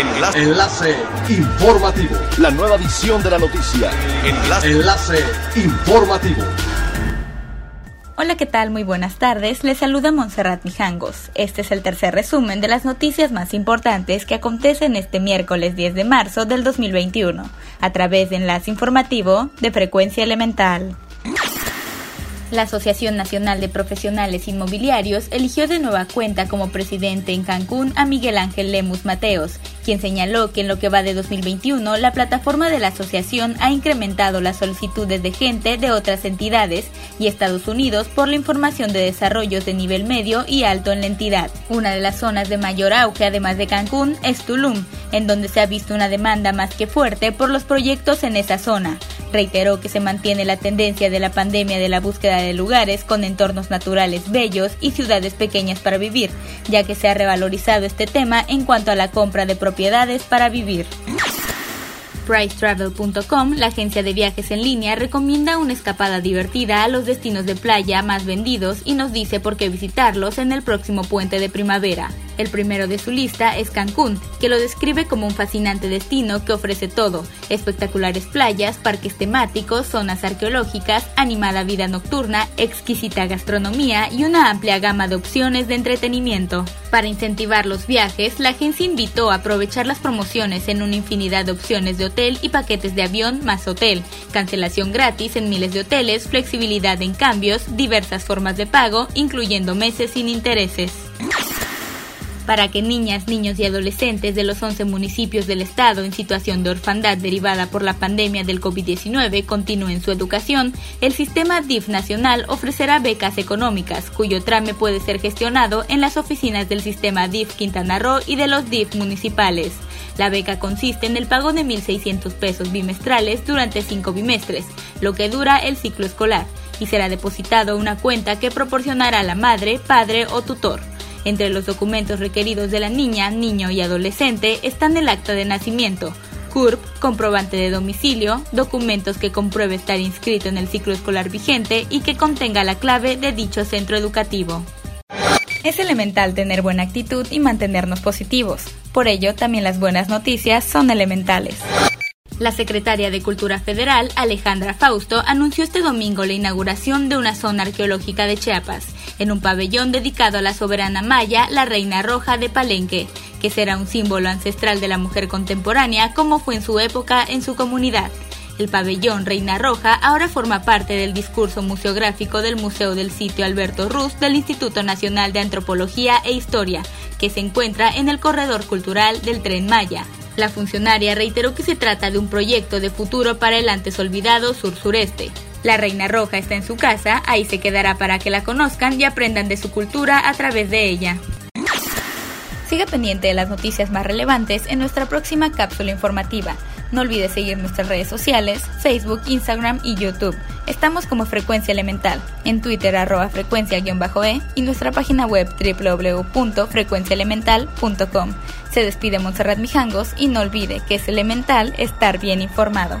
Enlace. Enlace informativo. La nueva edición de la noticia. Enlace. Enlace informativo. Hola, ¿qué tal? Muy buenas tardes. Les saluda Montserrat Mijangos. Este es el tercer resumen de las noticias más importantes que acontecen este miércoles 10 de marzo del 2021, a través de Enlace Informativo de Frecuencia Elemental. La Asociación Nacional de Profesionales Inmobiliarios eligió de nueva cuenta como presidente en Cancún a Miguel Ángel Lemus Mateos, quien señaló que en lo que va de 2021 la plataforma de la asociación ha incrementado las solicitudes de gente de otras entidades y Estados Unidos por la información de desarrollos de nivel medio y alto en la entidad. Una de las zonas de mayor auge, además de Cancún, es Tulum, en donde se ha visto una demanda más que fuerte por los proyectos en esa zona. Reiteró que se mantiene la tendencia de la pandemia de la búsqueda de lugares con entornos naturales bellos y ciudades pequeñas para vivir, ya que se ha revalorizado este tema en cuanto a la compra de propiedades para vivir. PriceTravel.com, la agencia de viajes en línea, recomienda una escapada divertida a los destinos de playa más vendidos y nos dice por qué visitarlos en el próximo puente de primavera. El primero de su lista es Cancún, que lo describe como un fascinante destino que ofrece todo, espectaculares playas, parques temáticos, zonas arqueológicas, animada vida nocturna, exquisita gastronomía y una amplia gama de opciones de entretenimiento. Para incentivar los viajes, la agencia invitó a aprovechar las promociones en una infinidad de opciones de hotel y paquetes de avión más hotel, cancelación gratis en miles de hoteles, flexibilidad en cambios, diversas formas de pago, incluyendo meses sin intereses para que niñas, niños y adolescentes de los 11 municipios del estado en situación de orfandad derivada por la pandemia del COVID-19 continúen su educación, el sistema DIF nacional ofrecerá becas económicas, cuyo trame puede ser gestionado en las oficinas del sistema DIF Quintana Roo y de los DIF municipales. La beca consiste en el pago de 1.600 pesos bimestrales durante cinco bimestres, lo que dura el ciclo escolar, y será depositado a una cuenta que proporcionará la madre, padre o tutor. Entre los documentos requeridos de la niña, niño y adolescente están el acta de nacimiento, CURP, comprobante de domicilio, documentos que compruebe estar inscrito en el ciclo escolar vigente y que contenga la clave de dicho centro educativo. Es elemental tener buena actitud y mantenernos positivos. Por ello, también las buenas noticias son elementales. La secretaria de Cultura Federal, Alejandra Fausto, anunció este domingo la inauguración de una zona arqueológica de Chiapas, en un pabellón dedicado a la soberana maya, la Reina Roja de Palenque, que será un símbolo ancestral de la mujer contemporánea como fue en su época en su comunidad. El pabellón Reina Roja ahora forma parte del discurso museográfico del Museo del Sitio Alberto Ruz del Instituto Nacional de Antropología e Historia, que se encuentra en el corredor cultural del Tren Maya. La funcionaria reiteró que se trata de un proyecto de futuro para el antes olvidado sur-sureste. La Reina Roja está en su casa, ahí se quedará para que la conozcan y aprendan de su cultura a través de ella. Siga pendiente de las noticias más relevantes en nuestra próxima cápsula informativa. No olvide seguir nuestras redes sociales, Facebook, Instagram y YouTube. Estamos como Frecuencia Elemental, en Twitter arroba frecuencia-e y nuestra página web www.frecuenciaelemental.com. Se despide Montserrat Mijangos y no olvide que es elemental estar bien informado.